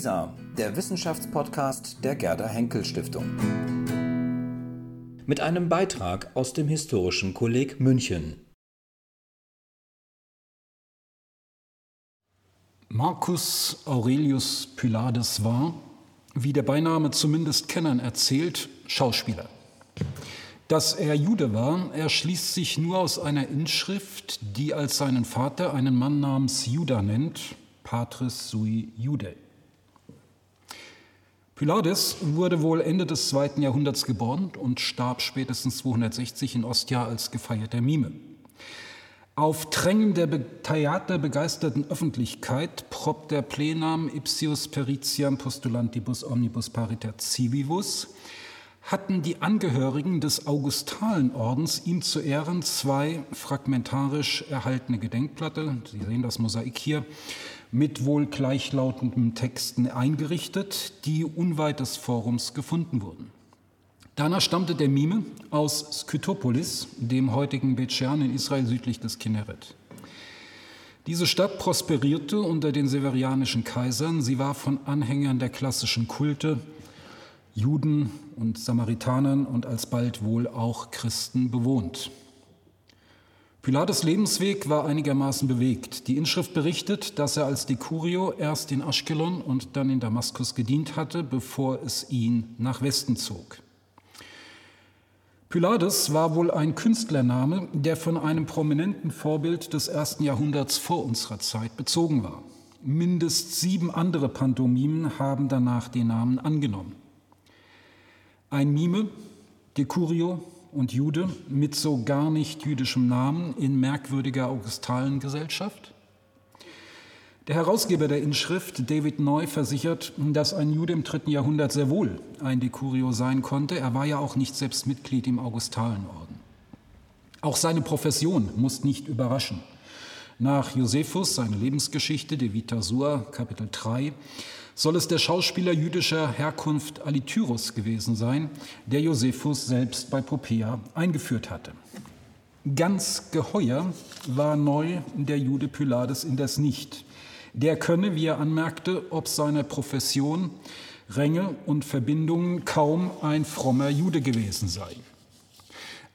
WISA, der Wissenschaftspodcast der Gerda Henkel Stiftung. Mit einem Beitrag aus dem Historischen Kolleg München. Marcus Aurelius Pylades war, wie der Beiname zumindest Kennern erzählt, Schauspieler. Dass er Jude war, erschließt sich nur aus einer Inschrift, die als seinen Vater einen Mann namens Juda nennt, Patris sui Jude. Pylades wurde wohl Ende des zweiten Jahrhunderts geboren und starb spätestens 260 in Ostia als gefeierter Mime. Auf Drängen der theaterbegeisterten Öffentlichkeit probt der Plenam Ipsius Peritiam Postulantibus Omnibus Pariter Civivus hatten die Angehörigen des Augustalen-Ordens ihm zu Ehren zwei fragmentarisch erhaltene Gedenkplatte, Sie sehen das Mosaik hier, mit wohl gleichlautenden Texten eingerichtet, die unweit des Forums gefunden wurden. Danach stammte der Mime aus Skytopolis, dem heutigen Bethshean in Israel südlich des Kinneret. Diese Stadt prosperierte unter den severianischen Kaisern. Sie war von Anhängern der klassischen Kulte, Juden und Samaritanern und alsbald wohl auch Christen bewohnt. Pilates Lebensweg war einigermaßen bewegt. Die Inschrift berichtet, dass er als Decurio erst in Aschkelon und dann in Damaskus gedient hatte, bevor es ihn nach Westen zog. Pylades war wohl ein Künstlername, der von einem prominenten Vorbild des ersten Jahrhunderts vor unserer Zeit bezogen war. Mindest sieben andere Pantomimen haben danach den Namen angenommen. Ein Mime, Decurio und Jude mit so gar nicht jüdischem Namen in merkwürdiger Augustalengesellschaft? Der Herausgeber der Inschrift, David Neu, versichert, dass ein Jude im dritten Jahrhundert sehr wohl ein Decurio sein konnte. Er war ja auch nicht selbst Mitglied im Augustalenorden. Auch seine Profession muss nicht überraschen. Nach Josephus, seine Lebensgeschichte, De Vita Sua, Kapitel 3, soll es der Schauspieler jüdischer Herkunft Alityrus gewesen sein, der Josephus selbst bei Popea eingeführt hatte. Ganz geheuer war neu der Jude Pylades indes nicht. Der könne, wie er anmerkte, ob seiner Profession, Ränge und Verbindungen kaum ein frommer Jude gewesen sei.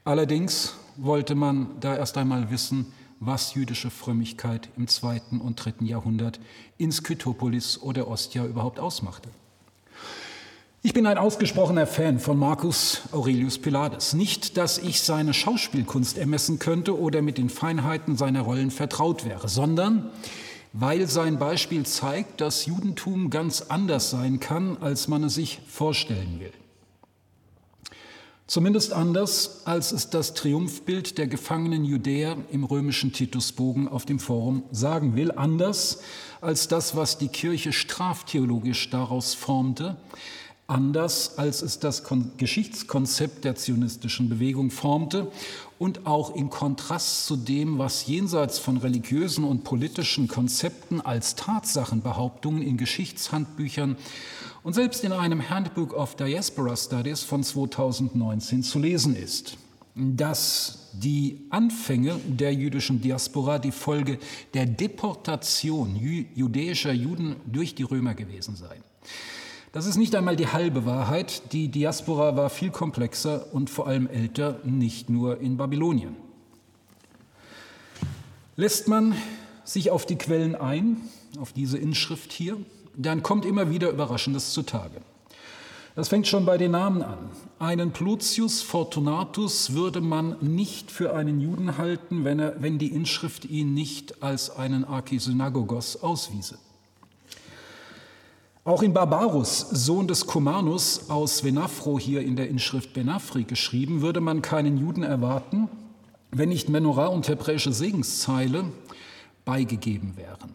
Allerdings wollte man da erst einmal wissen, was jüdische Frömmigkeit im zweiten und dritten Jahrhundert in Skytopolis oder Ostia überhaupt ausmachte. Ich bin ein ausgesprochener Fan von Marcus Aurelius Pylades. Nicht, dass ich seine Schauspielkunst ermessen könnte oder mit den Feinheiten seiner Rollen vertraut wäre, sondern weil sein Beispiel zeigt, dass Judentum ganz anders sein kann, als man es sich vorstellen will. Zumindest anders, als es das Triumphbild der gefangenen Judäer im römischen Titusbogen auf dem Forum sagen will. Anders als das, was die Kirche straftheologisch daraus formte. Anders als es das Geschichtskonzept der zionistischen Bewegung formte und auch in Kontrast zu dem, was jenseits von religiösen und politischen Konzepten als Tatsachenbehauptungen in Geschichtshandbüchern und selbst in einem Handbook of Diaspora Studies von 2019 zu lesen ist, dass die Anfänge der jüdischen Diaspora die Folge der Deportation jüdischer Juden durch die Römer gewesen seien. Das ist nicht einmal die halbe Wahrheit. Die Diaspora war viel komplexer und vor allem älter, nicht nur in Babylonien. Lässt man sich auf die Quellen ein, auf diese Inschrift hier, dann kommt immer wieder Überraschendes zutage. Das fängt schon bei den Namen an. Einen Plutius Fortunatus würde man nicht für einen Juden halten, wenn, er, wenn die Inschrift ihn nicht als einen Archisynagogos auswiese. Auch in Barbarus, Sohn des Kumanus aus Venafro, hier in der Inschrift Benafri geschrieben, würde man keinen Juden erwarten, wenn nicht Menorah und hebräische Segenszeile beigegeben wären.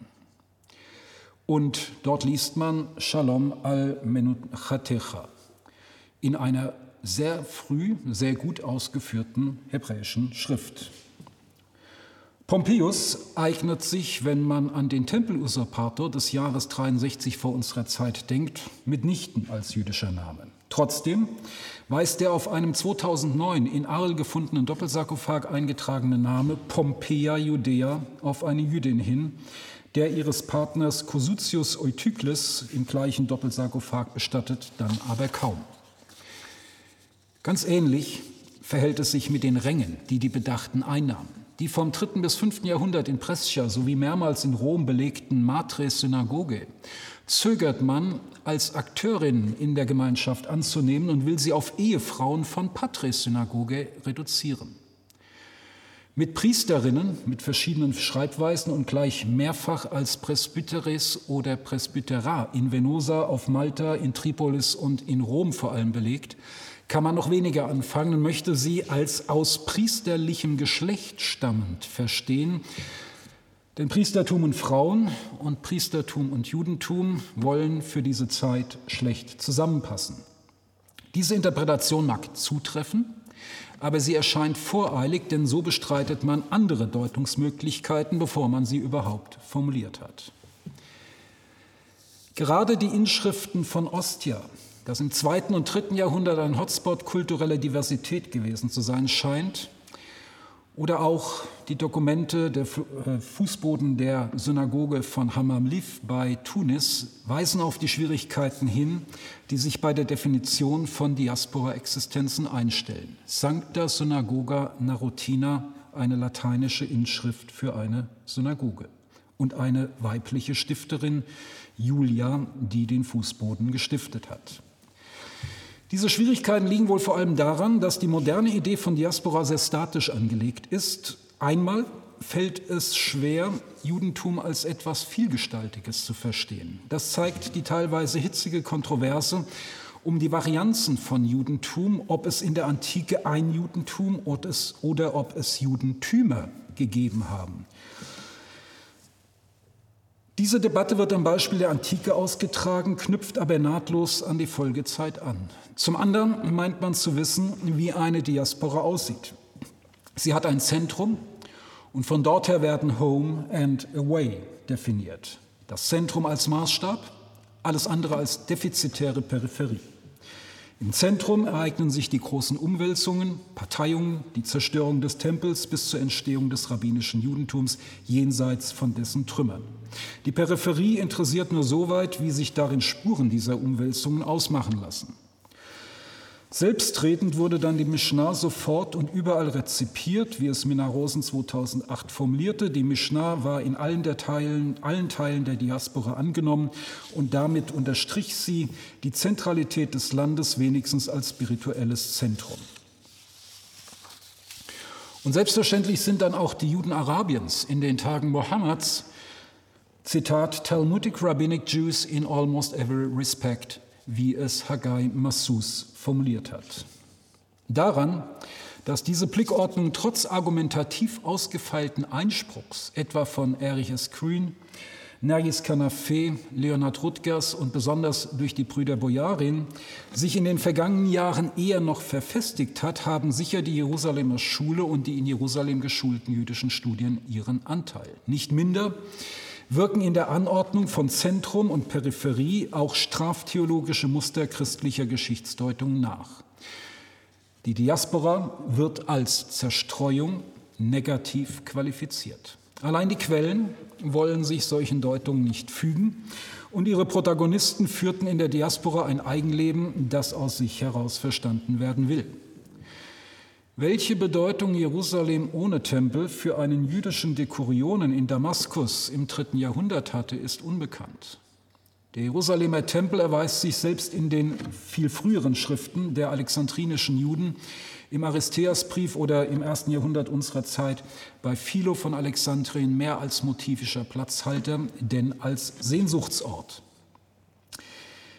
Und dort liest man Shalom al-Menuchatecha in einer sehr früh, sehr gut ausgeführten hebräischen Schrift. Pompeius eignet sich, wenn man an den Tempelusurpator des Jahres 63 vor unserer Zeit denkt, mitnichten als jüdischer Name. Trotzdem weist der auf einem 2009 in Arl gefundenen Doppelsarkophag eingetragene Name Pompeia Judea auf eine Jüdin hin, der ihres Partners Cosutius Eutykles im gleichen Doppelsarkophag bestattet, dann aber kaum. Ganz ähnlich verhält es sich mit den Rängen, die die Bedachten einnahmen. Die vom 3. bis 5. Jahrhundert in Brescia sowie mehrmals in Rom belegten Matres Synagoge zögert man, als Akteurin in der Gemeinschaft anzunehmen und will sie auf Ehefrauen von Patres Synagoge reduzieren. Mit Priesterinnen mit verschiedenen Schreibweisen und gleich mehrfach als Presbyteres oder Presbytera in Venosa, auf Malta, in Tripolis und in Rom vor allem belegt, kann man noch weniger anfangen und möchte sie als aus priesterlichem Geschlecht stammend verstehen. Denn Priestertum und Frauen und Priestertum und Judentum wollen für diese Zeit schlecht zusammenpassen. Diese Interpretation mag zutreffen, aber sie erscheint voreilig, denn so bestreitet man andere Deutungsmöglichkeiten, bevor man sie überhaupt formuliert hat. Gerade die Inschriften von Ostia das im zweiten und dritten Jahrhundert ein Hotspot kultureller Diversität gewesen zu sein scheint. Oder auch die Dokumente der äh, Fußboden der Synagoge von Hammamlif bei Tunis weisen auf die Schwierigkeiten hin, die sich bei der Definition von Diaspora-Existenzen einstellen. Sancta Synagoga Narotina, eine lateinische Inschrift für eine Synagoge. Und eine weibliche Stifterin, Julia, die den Fußboden gestiftet hat. Diese Schwierigkeiten liegen wohl vor allem daran, dass die moderne Idee von Diaspora sehr statisch angelegt ist. Einmal fällt es schwer, Judentum als etwas Vielgestaltiges zu verstehen. Das zeigt die teilweise hitzige Kontroverse um die Varianzen von Judentum, ob es in der Antike ein Judentum oder ob es Judentümer gegeben haben. Diese Debatte wird am Beispiel der Antike ausgetragen, knüpft aber nahtlos an die Folgezeit an. Zum anderen meint man zu wissen, wie eine Diaspora aussieht. Sie hat ein Zentrum und von dort her werden Home and Away definiert. Das Zentrum als Maßstab, alles andere als defizitäre Peripherie. Im Zentrum ereignen sich die großen Umwälzungen, Parteiungen, die Zerstörung des Tempels bis zur Entstehung des rabbinischen Judentums jenseits von dessen Trümmern. Die Peripherie interessiert nur so weit, wie sich darin Spuren dieser Umwälzungen ausmachen lassen. Selbstredend wurde dann die Mishnah sofort und überall rezipiert, wie es Minna Rosen 2008 formulierte. Die Mishnah war in allen, Teilen, allen Teilen der Diaspora angenommen und damit unterstrich sie die Zentralität des Landes wenigstens als spirituelles Zentrum. Und selbstverständlich sind dann auch die Juden Arabiens in den Tagen Mohammeds, Zitat, Talmudic Rabbinic Jews in almost every respect wie es Haggai Massus formuliert hat. Daran, dass diese Blickordnung trotz argumentativ ausgefeilten Einspruchs, etwa von Erich S. Grün, Nergis Canafé, Leonhard Rutgers und besonders durch die Brüder Bojarin sich in den vergangenen Jahren eher noch verfestigt hat, haben sicher die Jerusalemer Schule und die in Jerusalem geschulten jüdischen Studien ihren Anteil. Nicht minder wirken in der Anordnung von Zentrum und Peripherie auch straftheologische Muster christlicher Geschichtsdeutung nach. Die Diaspora wird als Zerstreuung negativ qualifiziert. Allein die Quellen wollen sich solchen Deutungen nicht fügen und ihre Protagonisten führten in der Diaspora ein Eigenleben, das aus sich heraus verstanden werden will. Welche Bedeutung Jerusalem ohne Tempel für einen jüdischen Dekurionen in Damaskus im dritten Jahrhundert hatte, ist unbekannt. Der Jerusalemer Tempel erweist sich selbst in den viel früheren Schriften der alexandrinischen Juden, im Aristeasbrief oder im ersten Jahrhundert unserer Zeit bei Philo von Alexandrien mehr als motivischer Platzhalter, denn als Sehnsuchtsort.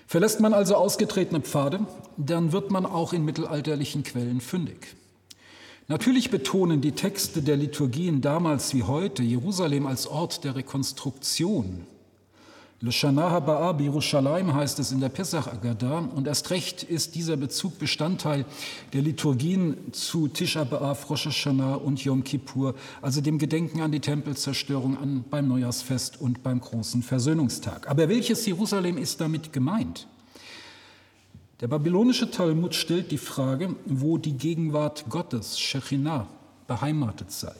Verlässt man also ausgetretene Pfade, dann wird man auch in mittelalterlichen Quellen fündig. Natürlich betonen die Texte der Liturgien damals wie heute Jerusalem als Ort der Rekonstruktion. L'Shana Haba'ah Yerushalayim heißt es in der Pesach Agada und erst recht ist dieser Bezug Bestandteil der Liturgien zu Tisha B'Av, Rosh Hashanah und Yom Kippur, also dem Gedenken an die Tempelzerstörung an, beim Neujahrsfest und beim großen Versöhnungstag. Aber welches Jerusalem ist damit gemeint? Der babylonische Talmud stellt die Frage, wo die Gegenwart Gottes, Shechinah, beheimatet sei.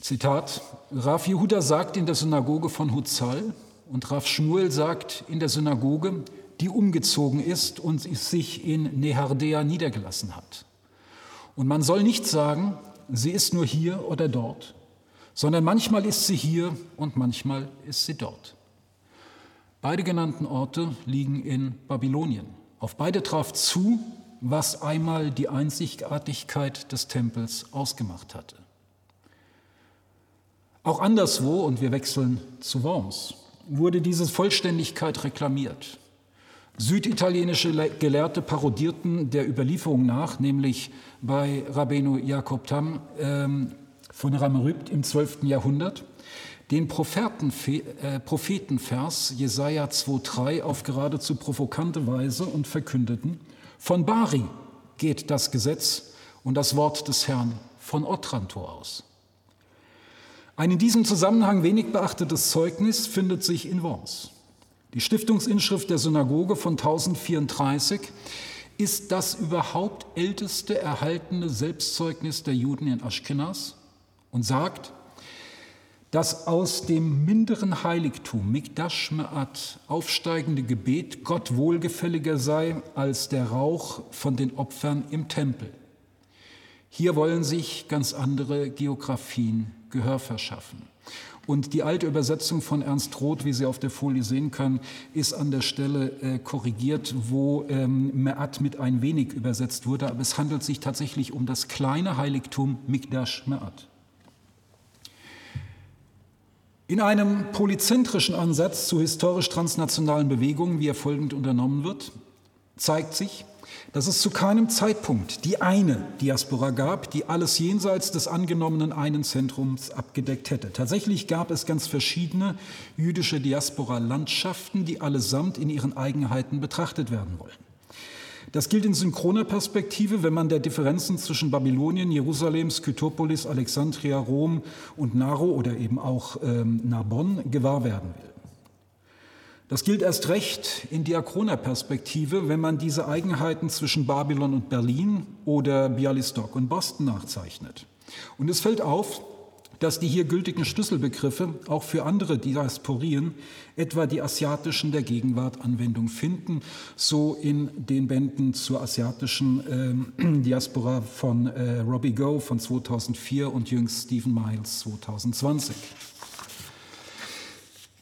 Zitat, Rav Yehuda sagt in der Synagoge von Hutzal und Rav Shmuel sagt in der Synagoge, die umgezogen ist und sich in Nehardea niedergelassen hat. Und man soll nicht sagen, sie ist nur hier oder dort, sondern manchmal ist sie hier und manchmal ist sie dort. Beide genannten Orte liegen in Babylonien. Auf beide traf zu, was einmal die Einzigartigkeit des Tempels ausgemacht hatte. Auch anderswo, und wir wechseln zu Worms, wurde diese Vollständigkeit reklamiert. Süditalienische Gelehrte parodierten der Überlieferung nach, nämlich bei Rabbeinu Jakob Tam ähm, von Ramerypt im 12. Jahrhundert, den äh, Prophetenvers Jesaja 2,3 auf geradezu provokante Weise und verkündeten: Von Bari geht das Gesetz und das Wort des Herrn von Otranto aus. Ein in diesem Zusammenhang wenig beachtetes Zeugnis findet sich in Worms. Die Stiftungsinschrift der Synagoge von 1034 ist das überhaupt älteste erhaltene Selbstzeugnis der Juden in Aschkenas und sagt, das aus dem minderen Heiligtum Mikdash Me'at aufsteigende Gebet Gott wohlgefälliger sei als der Rauch von den Opfern im Tempel. Hier wollen sich ganz andere Geografien Gehör verschaffen. Und die alte Übersetzung von Ernst Roth, wie Sie auf der Folie sehen können, ist an der Stelle äh, korrigiert, wo ähm, Me'at mit ein wenig übersetzt wurde. Aber es handelt sich tatsächlich um das kleine Heiligtum Mikdash Me'at. In einem polyzentrischen Ansatz zu historisch transnationalen Bewegungen, wie er folgend unternommen wird, zeigt sich, dass es zu keinem Zeitpunkt die eine Diaspora gab, die alles jenseits des angenommenen einen Zentrums abgedeckt hätte. Tatsächlich gab es ganz verschiedene jüdische Diaspora-Landschaften, die allesamt in ihren Eigenheiten betrachtet werden wollen. Das gilt in synchroner Perspektive, wenn man der Differenzen zwischen Babylonien, Jerusalem, Skytopolis, Alexandria, Rom und Naro oder eben auch ähm, Narbonne gewahr werden will. Das gilt erst recht in diachroner Perspektive, wenn man diese Eigenheiten zwischen Babylon und Berlin oder Bialystok und Boston nachzeichnet. Und es fällt auf, dass die hier gültigen Schlüsselbegriffe auch für andere Diasporien, etwa die asiatischen der Gegenwart, Anwendung finden, so in den Bänden zur asiatischen äh, Diaspora von äh, Robbie Go von 2004 und jüngst Stephen Miles 2020.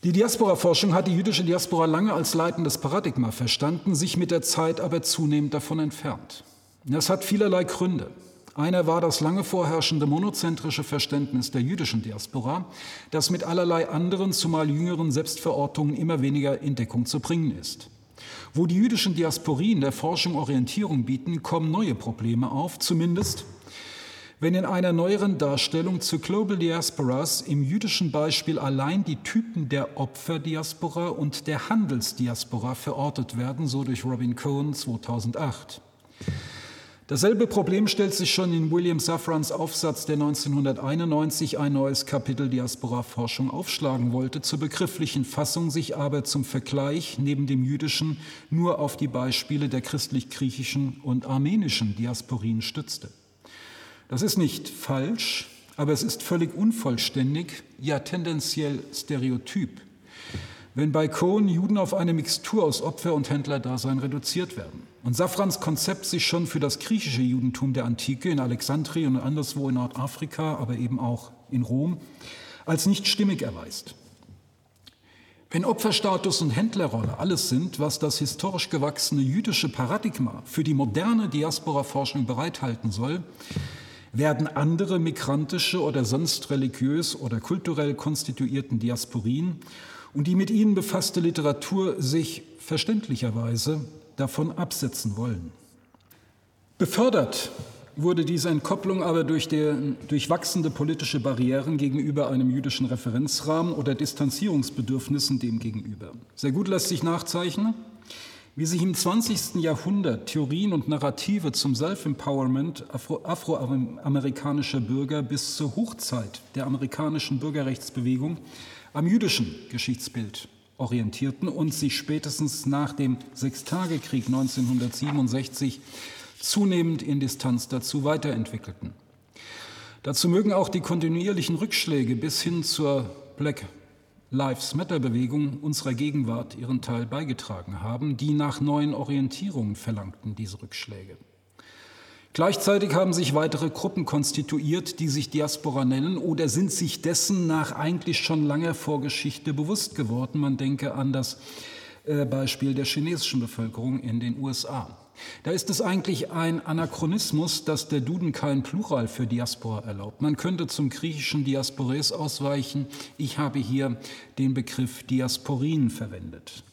Die Diaspora-Forschung hat die jüdische Diaspora lange als leitendes Paradigma verstanden, sich mit der Zeit aber zunehmend davon entfernt. Das hat vielerlei Gründe. Einer war das lange vorherrschende monozentrische Verständnis der jüdischen Diaspora, das mit allerlei anderen, zumal jüngeren Selbstverortungen immer weniger in Deckung zu bringen ist. Wo die jüdischen Diasporien der Forschung Orientierung bieten, kommen neue Probleme auf, zumindest wenn in einer neueren Darstellung zu Global Diasporas im jüdischen Beispiel allein die Typen der Opferdiaspora und der Handelsdiaspora verortet werden, so durch Robin Cohen 2008. Dasselbe Problem stellt sich schon in William Safrans Aufsatz, der 1991 ein neues Kapitel Diaspora-Forschung aufschlagen wollte, zur begrifflichen Fassung sich aber zum Vergleich neben dem jüdischen nur auf die Beispiele der christlich-griechischen und armenischen Diasporien stützte. Das ist nicht falsch, aber es ist völlig unvollständig, ja tendenziell stereotyp, wenn bei Cohen Juden auf eine Mixtur aus Opfer- und Händlerdasein reduziert werden. Und Safrans Konzept sich schon für das griechische Judentum der Antike in Alexandrien und anderswo in Nordafrika, aber eben auch in Rom, als nicht stimmig erweist. Wenn Opferstatus und Händlerrolle alles sind, was das historisch gewachsene jüdische Paradigma für die moderne Diaspora-Forschung bereithalten soll, werden andere migrantische oder sonst religiös oder kulturell konstituierten Diasporien und die mit ihnen befasste Literatur sich verständlicherweise davon absetzen wollen. Befördert wurde diese Entkopplung aber durch, der, durch wachsende politische Barrieren gegenüber einem jüdischen Referenzrahmen oder Distanzierungsbedürfnissen demgegenüber. Sehr gut lässt sich nachzeichnen, wie sich im 20. Jahrhundert Theorien und Narrative zum Self-Empowerment afroamerikanischer Bürger bis zur Hochzeit der amerikanischen Bürgerrechtsbewegung am jüdischen Geschichtsbild orientierten und sich spätestens nach dem Sechstagekrieg 1967 zunehmend in Distanz dazu weiterentwickelten. Dazu mögen auch die kontinuierlichen Rückschläge bis hin zur Black Lives Matter-Bewegung unserer Gegenwart ihren Teil beigetragen haben, die nach neuen Orientierungen verlangten, diese Rückschläge. Gleichzeitig haben sich weitere Gruppen konstituiert, die sich Diaspora nennen oder sind sich dessen nach eigentlich schon langer Vorgeschichte bewusst geworden. Man denke an das äh, Beispiel der chinesischen Bevölkerung in den USA. Da ist es eigentlich ein Anachronismus, dass der Duden kein Plural für Diaspora erlaubt. Man könnte zum griechischen Diaspores ausweichen. Ich habe hier den Begriff Diasporin verwendet.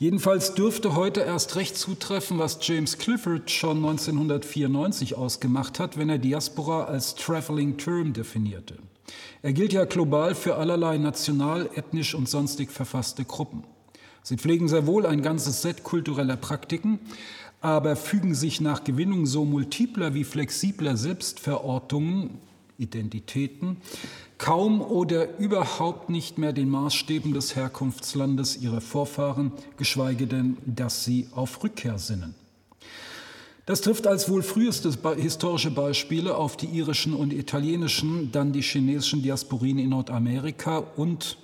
Jedenfalls dürfte heute erst recht zutreffen, was James Clifford schon 1994 ausgemacht hat, wenn er Diaspora als Traveling Term definierte. Er gilt ja global für allerlei national, ethnisch und sonstig verfasste Gruppen. Sie pflegen sehr wohl ein ganzes Set kultureller Praktiken, aber fügen sich nach Gewinnung so multipler wie flexibler Selbstverortungen, Identitäten, kaum oder überhaupt nicht mehr den Maßstäben des Herkunftslandes ihrer Vorfahren, geschweige denn, dass sie auf Rückkehr sinnen. Das trifft als wohl früheste historische Beispiele auf die irischen und italienischen, dann die chinesischen Diasporien in Nordamerika und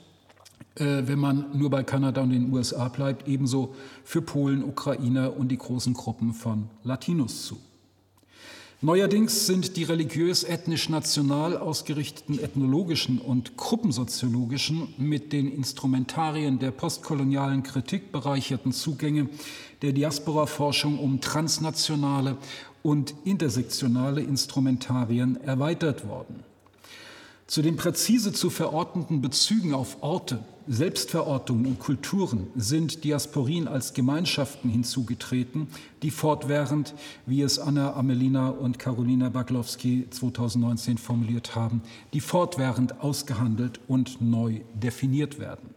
äh, wenn man nur bei Kanada und den USA bleibt, ebenso für Polen, Ukrainer und die großen Gruppen von Latinos zu. Neuerdings sind die religiös-ethnisch-national ausgerichteten ethnologischen und gruppensoziologischen mit den Instrumentarien der postkolonialen Kritik bereicherten Zugänge der Diaspora-Forschung um transnationale und intersektionale Instrumentarien erweitert worden. Zu den präzise zu verortenden Bezügen auf Orte, Selbstverortungen und Kulturen sind Diasporien als Gemeinschaften hinzugetreten, die fortwährend, wie es Anna Amelina und Carolina Baglowski 2019 formuliert haben, die fortwährend ausgehandelt und neu definiert werden.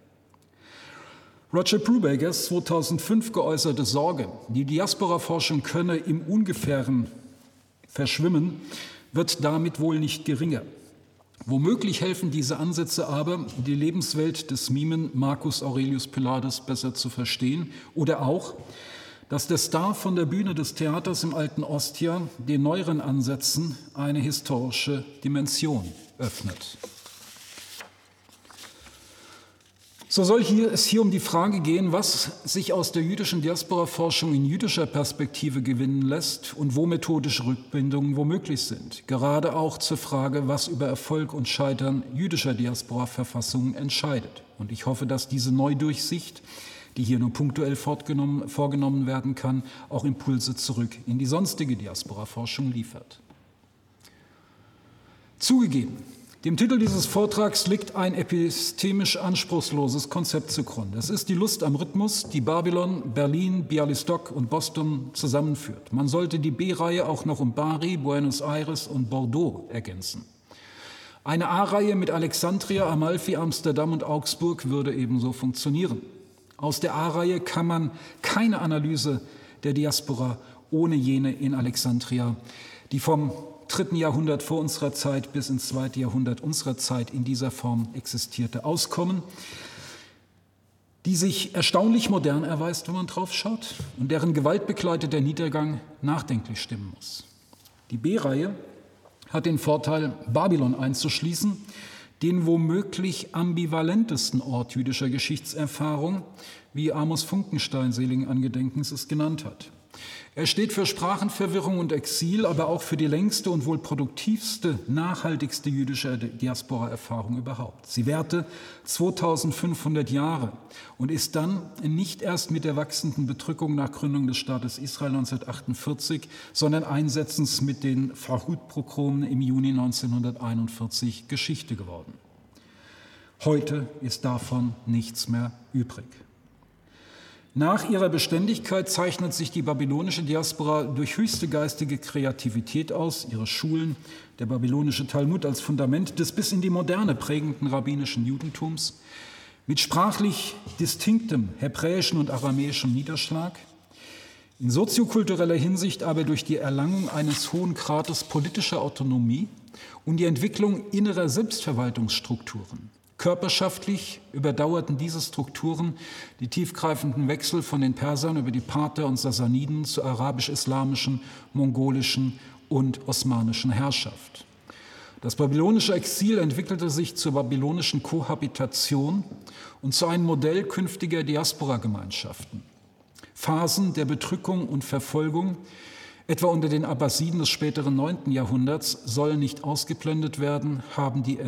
Roger Brubakers 2005 geäußerte Sorge, die Diaspora-Forschung könne im Ungefähren verschwimmen, wird damit wohl nicht geringer. Womöglich helfen diese Ansätze aber, die Lebenswelt des Mimen Marcus Aurelius Pilatus besser zu verstehen oder auch, dass der Star von der Bühne des Theaters im alten Ostia den neueren Ansätzen eine historische Dimension öffnet. So soll hier, es hier um die Frage gehen, was sich aus der jüdischen Diaspora-Forschung in jüdischer Perspektive gewinnen lässt und wo methodische Rückbindungen womöglich sind. Gerade auch zur Frage, was über Erfolg und Scheitern jüdischer Diaspora-Verfassungen entscheidet. Und ich hoffe, dass diese Neudurchsicht, die hier nur punktuell vorgenommen werden kann, auch Impulse zurück in die sonstige Diaspora-Forschung liefert. Zugegeben, dem Titel dieses Vortrags liegt ein epistemisch anspruchsloses Konzept zugrunde. Es ist die Lust am Rhythmus, die Babylon, Berlin, Bialystok und Boston zusammenführt. Man sollte die B-Reihe auch noch um Bari, Buenos Aires und Bordeaux ergänzen. Eine A-Reihe mit Alexandria, Amalfi, Amsterdam und Augsburg würde ebenso funktionieren. Aus der A-Reihe kann man keine Analyse der Diaspora ohne jene in Alexandria, die vom dritten Jahrhundert vor unserer Zeit bis ins zweite Jahrhundert unserer Zeit in dieser Form existierte, auskommen, die sich erstaunlich modern erweist, wenn man drauf schaut, und deren gewaltbegleiteter Niedergang nachdenklich stimmen muss. Die B-Reihe hat den Vorteil, Babylon einzuschließen, den womöglich ambivalentesten Ort jüdischer Geschichtserfahrung, wie Amos Funkenstein seligen Angedenkens es genannt hat. Er steht für Sprachenverwirrung und Exil, aber auch für die längste und wohl produktivste, nachhaltigste jüdische Diaspora-Erfahrung überhaupt. Sie währte 2500 Jahre und ist dann nicht erst mit der wachsenden Bedrückung nach Gründung des Staates Israel 1948, sondern einsetzens mit den Farhud-Progromen im Juni 1941 Geschichte geworden. Heute ist davon nichts mehr übrig. Nach ihrer Beständigkeit zeichnet sich die babylonische Diaspora durch höchste geistige Kreativität aus. Ihre Schulen, der babylonische Talmud als Fundament des bis in die Moderne prägenden rabbinischen Judentums, mit sprachlich distinktem hebräischen und aramäischen Niederschlag, in soziokultureller Hinsicht aber durch die Erlangung eines hohen Grades politischer Autonomie und die Entwicklung innerer Selbstverwaltungsstrukturen. Körperschaftlich überdauerten diese Strukturen die tiefgreifenden Wechsel von den Persern über die Parther und Sassaniden zur arabisch-islamischen, mongolischen und osmanischen Herrschaft. Das babylonische Exil entwickelte sich zur babylonischen Kohabitation und zu einem Modell künftiger Diaspora-Gemeinschaften. Phasen der Bedrückung und Verfolgung, etwa unter den Abbasiden des späteren 9. Jahrhunderts, sollen nicht ausgeblendet werden, haben die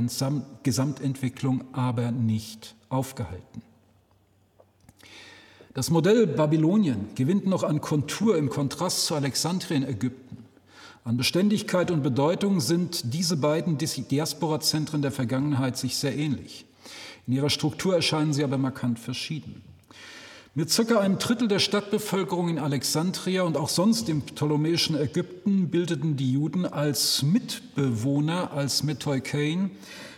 Gesamtentwicklung aber nicht aufgehalten. Das Modell Babylonien gewinnt noch an Kontur im Kontrast zu Alexandrien Ägypten. An Beständigkeit und Bedeutung sind diese beiden Diaspora-Zentren der Vergangenheit sich sehr ähnlich. In ihrer Struktur erscheinen sie aber markant verschieden. Mit circa einem Drittel der Stadtbevölkerung in Alexandria und auch sonst im ptolemäischen Ägypten bildeten die Juden als Mitbewohner, als Metoikein,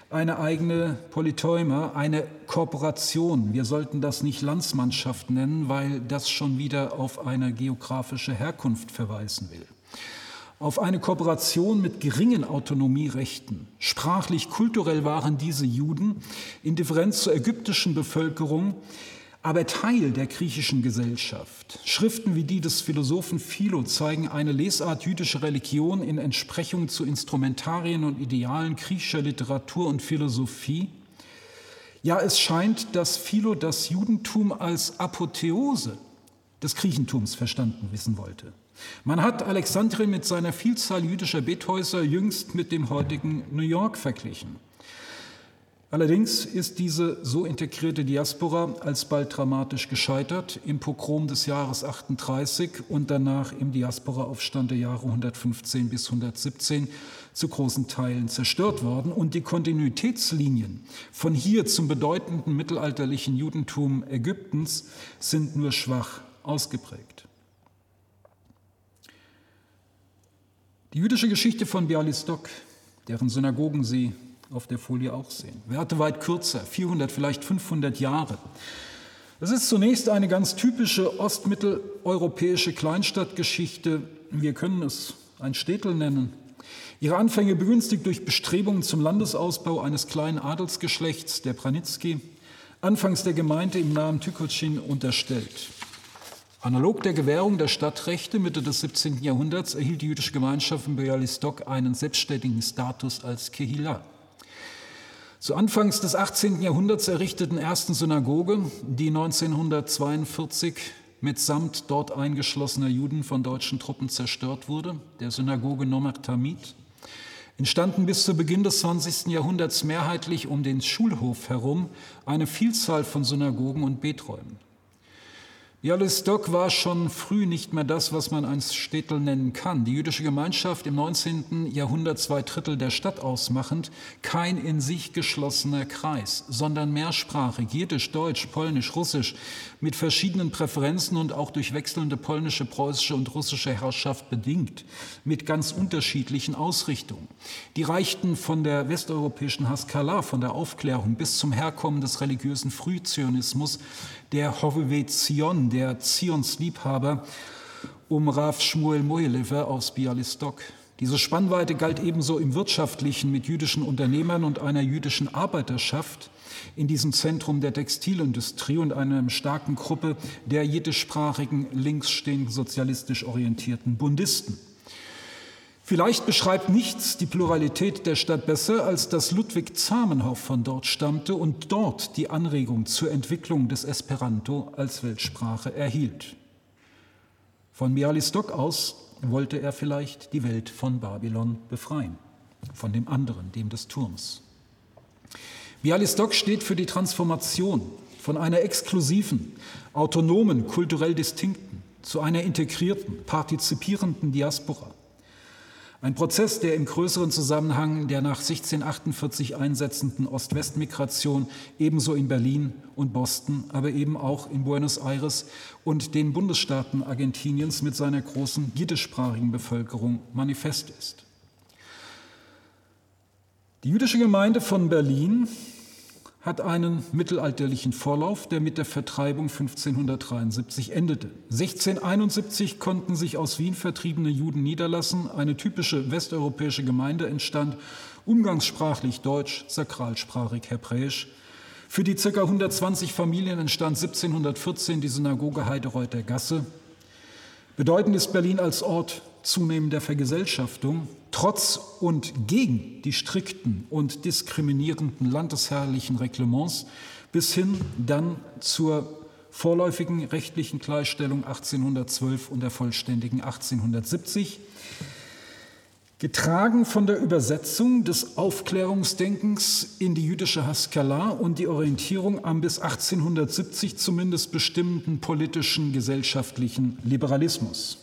eine eigene Polyteuma, eine Kooperation. Wir sollten das nicht Landsmannschaft nennen, weil das schon wieder auf eine geografische Herkunft verweisen will auf eine Kooperation mit geringen Autonomierechten. Sprachlich, kulturell waren diese Juden in Differenz zur ägyptischen Bevölkerung aber Teil der griechischen Gesellschaft. Schriften wie die des Philosophen Philo zeigen eine Lesart jüdischer Religion in Entsprechung zu Instrumentarien und Idealen griechischer Literatur und Philosophie. Ja, es scheint, dass Philo das Judentum als Apotheose des Griechentums verstanden wissen wollte. Man hat Alexandrien mit seiner Vielzahl jüdischer Bethäuser jüngst mit dem heutigen New York verglichen. Allerdings ist diese so integrierte Diaspora alsbald dramatisch gescheitert im Pogrom des Jahres 38 und danach im Diasporaaufstand der Jahre 115 bis 117 zu großen Teilen zerstört worden und die Kontinuitätslinien von hier zum bedeutenden mittelalterlichen Judentum Ägyptens sind nur schwach ausgeprägt. Die jüdische Geschichte von Bialystok, deren Synagogen Sie auf der Folie auch sehen, währte weit kürzer, 400, vielleicht 500 Jahre. Das ist zunächst eine ganz typische ostmitteleuropäische Kleinstadtgeschichte. Wir können es ein Städtel nennen. Ihre Anfänge begünstigt durch Bestrebungen zum Landesausbau eines kleinen Adelsgeschlechts, der Branitzky, anfangs der Gemeinde im nahen Tykocin unterstellt. Analog der Gewährung der Stadtrechte Mitte des 17. Jahrhunderts erhielt die jüdische Gemeinschaft in Bialystok einen selbstständigen Status als Kehila. Zu Anfangs des 18. Jahrhunderts errichteten ersten Synagoge, die 1942 mitsamt dort eingeschlossener Juden von deutschen Truppen zerstört wurde, der Synagoge Nomer Tamid, entstanden bis zu Beginn des 20. Jahrhunderts mehrheitlich um den Schulhof herum eine Vielzahl von Synagogen und Beträumen. Bialystok war schon früh nicht mehr das, was man ein Städtel nennen kann. Die jüdische Gemeinschaft im 19. Jahrhundert zwei Drittel der Stadt ausmachend, kein in sich geschlossener Kreis, sondern mehrsprachig, jiddisch, deutsch, polnisch, russisch, mit verschiedenen Präferenzen und auch durch wechselnde polnische, preußische und russische Herrschaft bedingt, mit ganz unterschiedlichen Ausrichtungen. Die reichten von der westeuropäischen Haskalah, von der Aufklärung bis zum Herkommen des religiösen Frühzionismus, der Hoveve Zion, der Zions Liebhaber, um Rav Shmuel Mohilever aus Bialystok. Diese Spannweite galt ebenso im wirtschaftlichen mit jüdischen Unternehmern und einer jüdischen Arbeiterschaft in diesem Zentrum der Textilindustrie und einer starken Gruppe der jiddischsprachigen, linksstehenden, sozialistisch orientierten Bundisten. Vielleicht beschreibt nichts die Pluralität der Stadt besser, als dass Ludwig Zamenhof von dort stammte und dort die Anregung zur Entwicklung des Esperanto als Weltsprache erhielt. Von Bialystok aus wollte er vielleicht die Welt von Babylon befreien, von dem anderen, dem des Turms. Bialystok steht für die Transformation von einer exklusiven, autonomen, kulturell distinkten zu einer integrierten, partizipierenden Diaspora. Ein Prozess, der im größeren Zusammenhang der nach 1648 einsetzenden Ost-West-Migration ebenso in Berlin und Boston, aber eben auch in Buenos Aires und den Bundesstaaten Argentiniens mit seiner großen jiddischsprachigen Bevölkerung manifest ist. Die jüdische Gemeinde von Berlin hat einen mittelalterlichen Vorlauf, der mit der Vertreibung 1573 endete. 1671 konnten sich aus Wien vertriebene Juden niederlassen. Eine typische westeuropäische Gemeinde entstand, umgangssprachlich deutsch, sakralsprachig hebräisch. Für die ca. 120 Familien entstand 1714 die Synagoge Heidereuter Gasse. Bedeutend ist Berlin als Ort zunehmender Vergesellschaftung trotz und gegen die strikten und diskriminierenden landesherrlichen Reglements bis hin dann zur vorläufigen rechtlichen Gleichstellung 1812 und der vollständigen 1870 getragen von der Übersetzung des Aufklärungsdenkens in die jüdische Haskalah und die Orientierung am bis 1870 zumindest bestimmten politischen, gesellschaftlichen Liberalismus.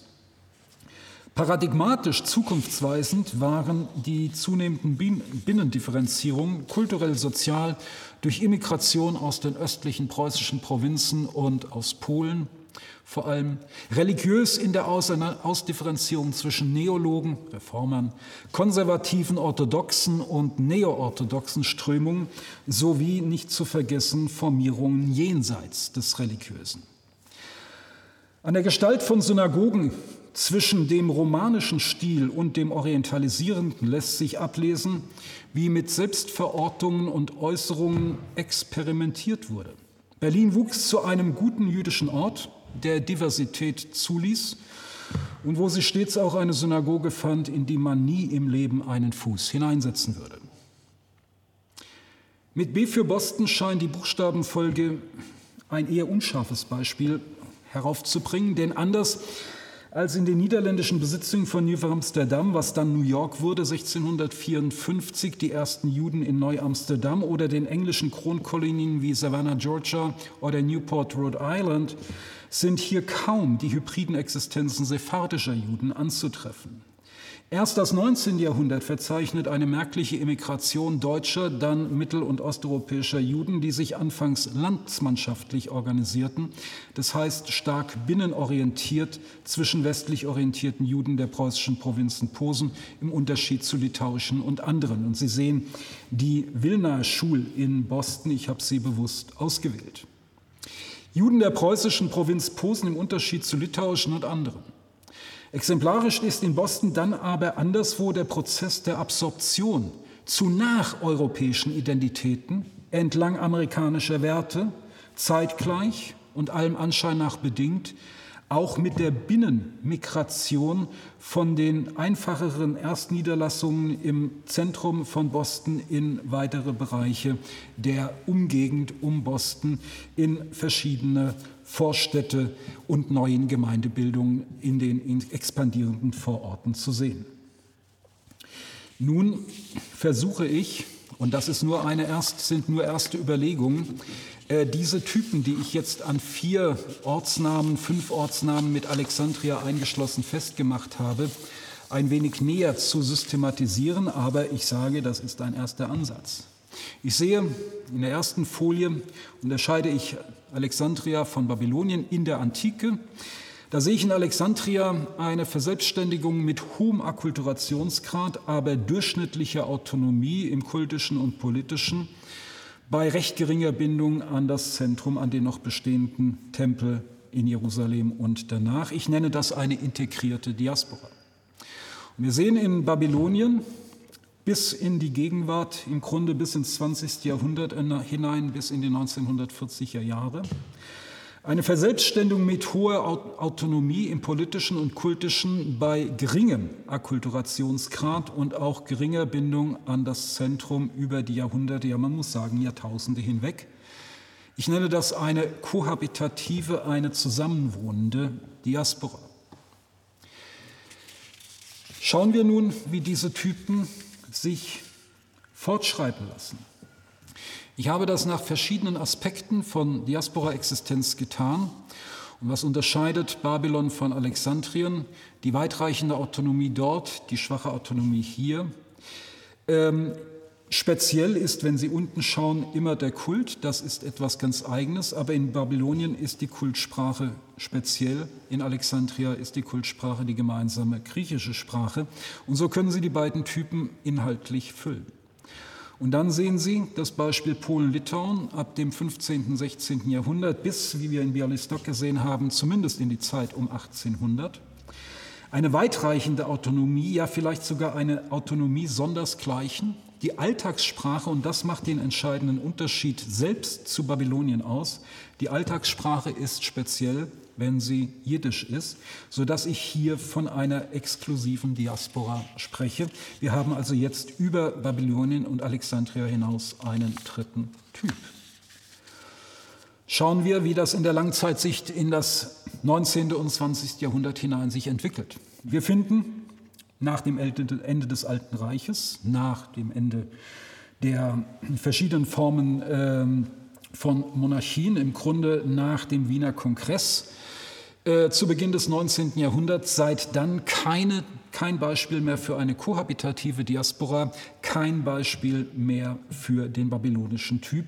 Paradigmatisch zukunftsweisend waren die zunehmenden Binnendifferenzierungen kulturell sozial durch Immigration aus den östlichen preußischen Provinzen und aus Polen, vor allem religiös in der Ausdifferenzierung zwischen Neologen, Reformern, konservativen orthodoxen und neoorthodoxen Strömungen sowie nicht zu vergessen Formierungen jenseits des Religiösen. An der Gestalt von Synagogen zwischen dem romanischen Stil und dem orientalisierenden lässt sich ablesen, wie mit Selbstverortungen und Äußerungen experimentiert wurde. Berlin wuchs zu einem guten jüdischen Ort, der Diversität zuließ und wo sie stets auch eine Synagoge fand, in die man nie im Leben einen Fuß hineinsetzen würde. Mit B für Boston scheint die Buchstabenfolge ein eher unscharfes Beispiel heraufzubringen, denn anders als in den niederländischen Besitzungen von Nieuw-Amsterdam, was dann New York wurde, 1654 die ersten Juden in Neu-Amsterdam oder den englischen Kronkolonien wie Savannah, Georgia oder Newport, Rhode Island, sind hier kaum die hybriden Existenzen sephardischer Juden anzutreffen. Erst das 19. Jahrhundert verzeichnet eine merkliche Immigration deutscher, dann mittel- und osteuropäischer Juden, die sich anfangs landsmannschaftlich organisierten, das heißt stark binnenorientiert zwischen westlich orientierten Juden der preußischen Provinzen Posen im Unterschied zu litauischen und anderen. Und Sie sehen die Wilnaer Schul in Boston, ich habe sie bewusst ausgewählt. Juden der preußischen Provinz Posen im Unterschied zu litauischen und anderen. Exemplarisch ist in Boston dann aber anderswo der Prozess der Absorption zu nacheuropäischen Identitäten entlang amerikanischer Werte, zeitgleich und allem Anschein nach bedingt, auch mit der Binnenmigration von den einfacheren Erstniederlassungen im Zentrum von Boston in weitere Bereiche der Umgegend um Boston in verschiedene Vorstädte und neuen Gemeindebildungen in den expandierenden Vororten zu sehen. Nun versuche ich, und das ist nur eine erst, sind nur erste Überlegungen, äh, diese Typen, die ich jetzt an vier Ortsnamen, fünf Ortsnamen mit Alexandria eingeschlossen festgemacht habe, ein wenig näher zu systematisieren, aber ich sage, das ist ein erster Ansatz. Ich sehe in der ersten Folie unterscheide ich Alexandria von Babylonien in der Antike. Da sehe ich in Alexandria eine Verselbstständigung mit hohem Akkulturationsgrad, aber durchschnittlicher Autonomie im kultischen und politischen, bei recht geringer Bindung an das Zentrum, an den noch bestehenden Tempel in Jerusalem und danach. Ich nenne das eine integrierte Diaspora. Und wir sehen in Babylonien bis in die Gegenwart, im Grunde bis ins 20. Jahrhundert hinein, bis in die 1940er Jahre. Eine Verselbstständigung mit hoher Autonomie im politischen und kultischen bei geringem Akkulturationsgrad und auch geringer Bindung an das Zentrum über die Jahrhunderte, ja man muss sagen Jahrtausende hinweg. Ich nenne das eine kohabitative, eine zusammenwohnende Diaspora. Schauen wir nun, wie diese Typen sich fortschreiten lassen. Ich habe das nach verschiedenen Aspekten von Diaspora-Existenz getan. Und was unterscheidet Babylon von Alexandrien? Die weitreichende Autonomie dort, die schwache Autonomie hier. Ähm, Speziell ist, wenn Sie unten schauen, immer der Kult. Das ist etwas ganz Eigenes. Aber in Babylonien ist die Kultsprache speziell. In Alexandria ist die Kultsprache die gemeinsame griechische Sprache. Und so können Sie die beiden Typen inhaltlich füllen. Und dann sehen Sie das Beispiel Polen-Litauen ab dem 15. und 16. Jahrhundert bis, wie wir in Bialystok gesehen haben, zumindest in die Zeit um 1800. Eine weitreichende Autonomie, ja vielleicht sogar eine Autonomie sondersgleichen die Alltagssprache, und das macht den entscheidenden Unterschied selbst zu Babylonien aus, die Alltagssprache ist speziell, wenn sie jiddisch ist, sodass ich hier von einer exklusiven Diaspora spreche. Wir haben also jetzt über Babylonien und Alexandria hinaus einen dritten Typ. Schauen wir, wie das in der Langzeitsicht in das 19. und 20. Jahrhundert hinein sich entwickelt. Wir finden nach dem Ende des Alten Reiches, nach dem Ende der verschiedenen Formen ähm, von Monarchien, im Grunde nach dem Wiener Kongress äh, zu Beginn des 19. Jahrhunderts, seit dann keine, kein Beispiel mehr für eine kohabitative Diaspora, kein Beispiel mehr für den babylonischen Typ,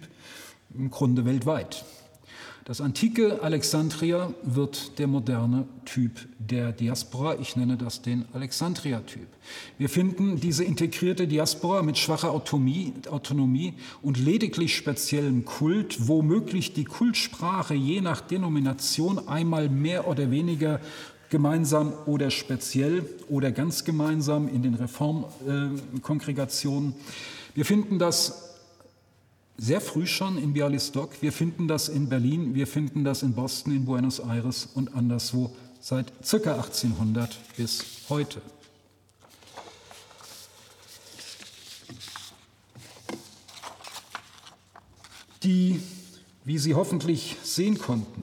im Grunde weltweit. Das antike Alexandria wird der moderne Typ der Diaspora. Ich nenne das den Alexandria-Typ. Wir finden diese integrierte Diaspora mit schwacher Autonomie, Autonomie und lediglich speziellem Kult, womöglich die Kultsprache je nach Denomination einmal mehr oder weniger gemeinsam oder speziell oder ganz gemeinsam in den Reformkongregationen. Wir finden das sehr früh schon in Bialystok. Wir finden das in Berlin, wir finden das in Boston, in Buenos Aires und anderswo seit ca. 1800 bis heute. Die, wie Sie hoffentlich sehen konnten,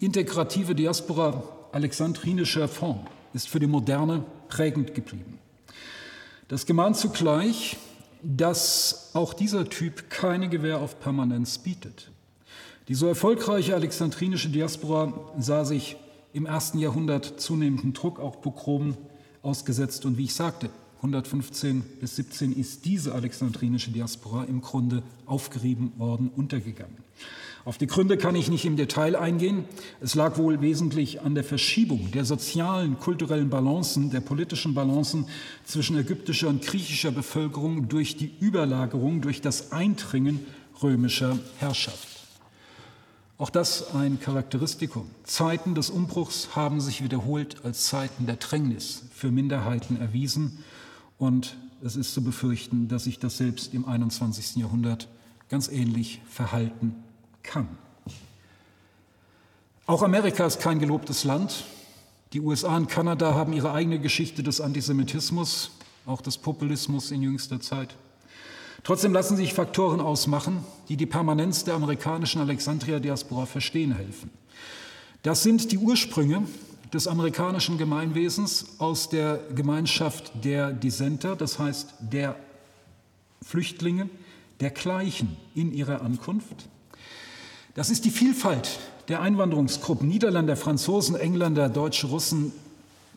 integrative Diaspora alexandrinischer Form ist für die Moderne prägend geblieben. Das gemahnt zugleich dass auch dieser Typ keine Gewähr auf Permanenz bietet. Die so erfolgreiche alexandrinische Diaspora sah sich im ersten Jahrhundert zunehmenden Druck, auch Pogromen, ausgesetzt. Und wie ich sagte, 115 bis 17 ist diese alexandrinische Diaspora im Grunde aufgerieben worden, untergegangen. Auf die Gründe kann ich nicht im Detail eingehen. Es lag wohl wesentlich an der Verschiebung der sozialen, kulturellen Balancen, der politischen Balancen zwischen ägyptischer und griechischer Bevölkerung durch die Überlagerung, durch das Eindringen römischer Herrschaft. Auch das ein Charakteristikum. Zeiten des Umbruchs haben sich wiederholt als Zeiten der Drängnis für Minderheiten erwiesen und es ist zu befürchten, dass sich das selbst im 21. Jahrhundert ganz ähnlich verhalten kann. Auch Amerika ist kein gelobtes Land. Die USA und Kanada haben ihre eigene Geschichte des Antisemitismus, auch des Populismus in jüngster Zeit. Trotzdem lassen sich Faktoren ausmachen, die die Permanenz der amerikanischen Alexandria-Diaspora verstehen helfen. Das sind die Ursprünge des amerikanischen Gemeinwesens aus der Gemeinschaft der Dissenter, das heißt der Flüchtlinge, dergleichen in ihrer Ankunft. Das ist die Vielfalt der Einwanderungsgruppen, Niederländer, Franzosen, Engländer, Deutsche, Russen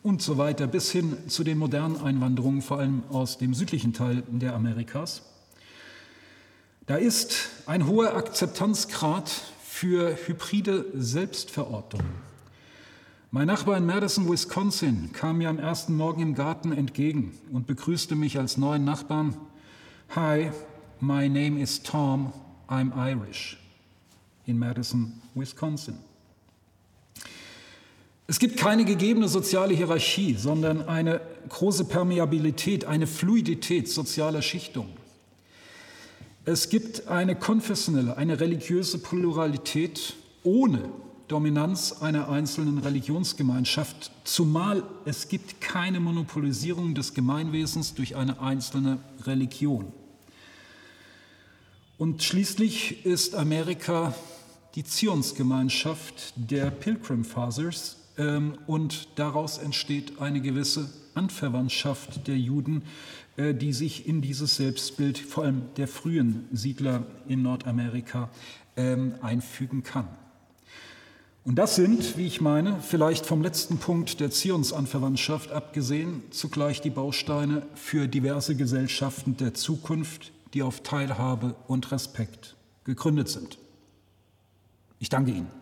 und so weiter, bis hin zu den modernen Einwanderungen, vor allem aus dem südlichen Teil der Amerikas. Da ist ein hoher Akzeptanzgrad für hybride Selbstverortung. Mein Nachbar in Madison, Wisconsin, kam mir am ersten Morgen im Garten entgegen und begrüßte mich als neuen Nachbarn. Hi, my name is Tom, I'm Irish in Madison, Wisconsin. Es gibt keine gegebene soziale Hierarchie, sondern eine große Permeabilität, eine Fluidität sozialer Schichtung. Es gibt eine konfessionelle, eine religiöse Pluralität ohne Dominanz einer einzelnen Religionsgemeinschaft, zumal es gibt keine Monopolisierung des Gemeinwesens durch eine einzelne Religion. Und schließlich ist Amerika die Zionsgemeinschaft der Pilgrim Fathers ähm, und daraus entsteht eine gewisse Anverwandtschaft der Juden, äh, die sich in dieses Selbstbild vor allem der frühen Siedler in Nordamerika ähm, einfügen kann. Und das sind, wie ich meine, vielleicht vom letzten Punkt der Zionsanverwandtschaft abgesehen, zugleich die Bausteine für diverse Gesellschaften der Zukunft, die auf Teilhabe und Respekt gegründet sind. Ich danke Ihnen.